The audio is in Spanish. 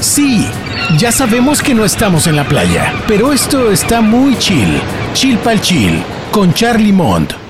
Sí, ya sabemos que no estamos en la playa, pero esto está muy chill. Chill pal chill, con Charlie Mont.